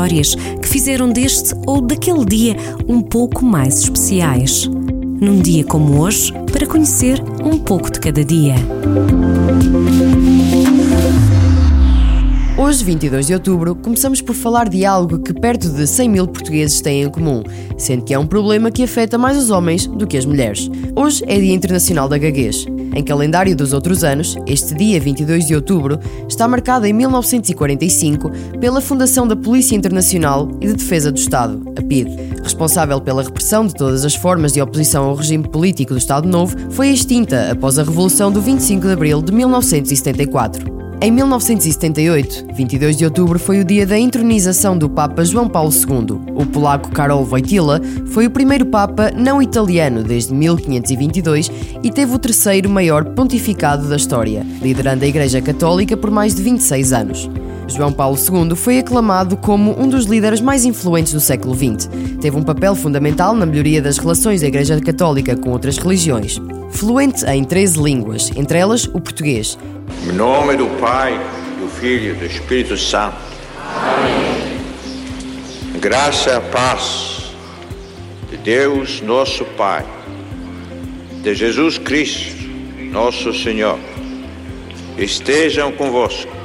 histórias que fizeram deste ou daquele dia um pouco mais especiais. Num dia como hoje, para conhecer um pouco de cada dia. Hoje, 22 de outubro, começamos por falar de algo que perto de 100 mil portugueses têm em comum, sendo que é um problema que afeta mais os homens do que as mulheres. Hoje é Dia Internacional da Gaguez. Em calendário dos outros anos, este dia 22 de outubro está marcado em 1945 pela Fundação da Polícia Internacional e de Defesa do Estado, a PIDE. Responsável pela repressão de todas as formas de oposição ao regime político do Estado Novo, foi extinta após a Revolução do 25 de abril de 1974. Em 1978, 22 de outubro, foi o dia da entronização do Papa João Paulo II. O polaco Karol Wojtyla foi o primeiro Papa não italiano desde 1522 e teve o terceiro maior pontificado da história, liderando a Igreja Católica por mais de 26 anos. João Paulo II foi aclamado como um dos líderes mais influentes do século XX. Teve um papel fundamental na melhoria das relações da Igreja Católica com outras religiões. Fluente em 13 línguas, entre elas o português, em nome do Pai, do Filho e do Espírito Santo. Amém. Graça e paz de Deus, nosso Pai, de Jesus Cristo, nosso Senhor, estejam convosco.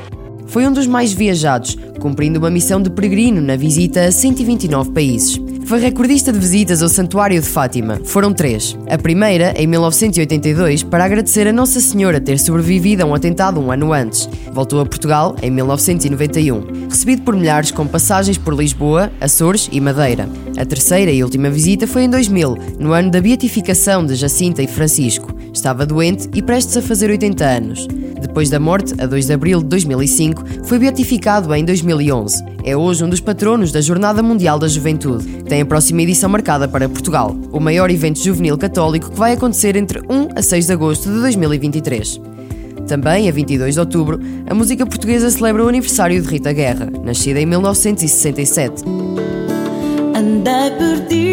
Foi um dos mais viajados, cumprindo uma missão de peregrino na visita a 129 países. Foi recordista de visitas ao Santuário de Fátima. Foram três. A primeira, em 1982, para agradecer a Nossa Senhora ter sobrevivido a um atentado um ano antes. Voltou a Portugal em 1991. Recebido por milhares com passagens por Lisboa, Açores e Madeira. A terceira e última visita foi em 2000, no ano da beatificação de Jacinta e Francisco. Estava doente e prestes a fazer 80 anos. Depois da morte, a 2 de abril de 2005, foi beatificado em 2011. É hoje um dos patronos da Jornada Mundial da Juventude, que tem a próxima edição marcada para Portugal, o maior evento juvenil católico que vai acontecer entre 1 a 6 de agosto de 2023. Também, a 22 de outubro, a música portuguesa celebra o aniversário de Rita Guerra, nascida em 1967. Andei perdida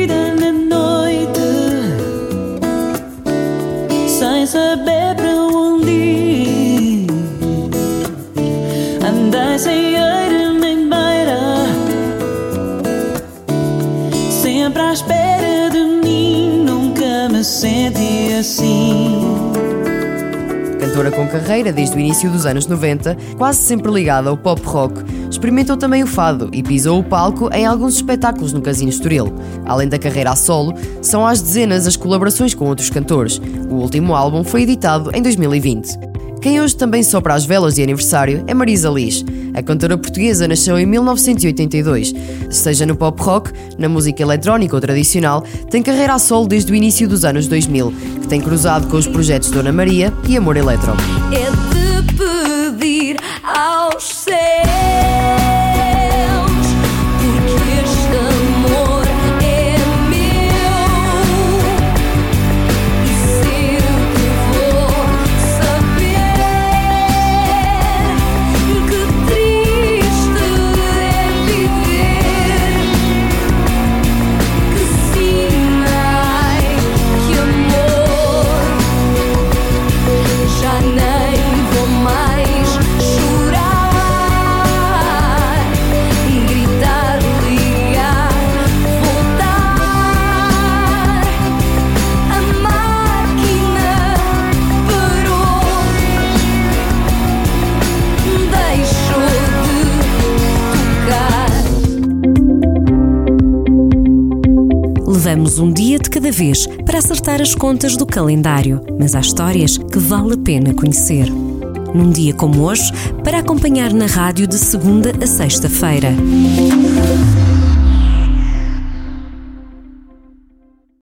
espera de mim, nunca me senti assim cantora com carreira desde o início dos anos 90, quase sempre ligada ao pop rock, experimentou também o fado e pisou o palco em alguns espetáculos no Casino Estoril. Além da carreira a solo, são às dezenas as colaborações com outros cantores. O último álbum foi editado em 2020. Quem hoje também sopra as velas de aniversário é Marisa Liz. A cantora portuguesa nasceu em 1982. Seja no pop rock, na música eletrónica ou tradicional, tem carreira a solo desde o início dos anos 2000, que tem cruzado com os projetos Dona Maria e Amor Eletro. É de pedir aos céus. Levamos um dia de cada vez para acertar as contas do calendário, mas há histórias que vale a pena conhecer. Num dia como hoje, para acompanhar na rádio de segunda a sexta-feira.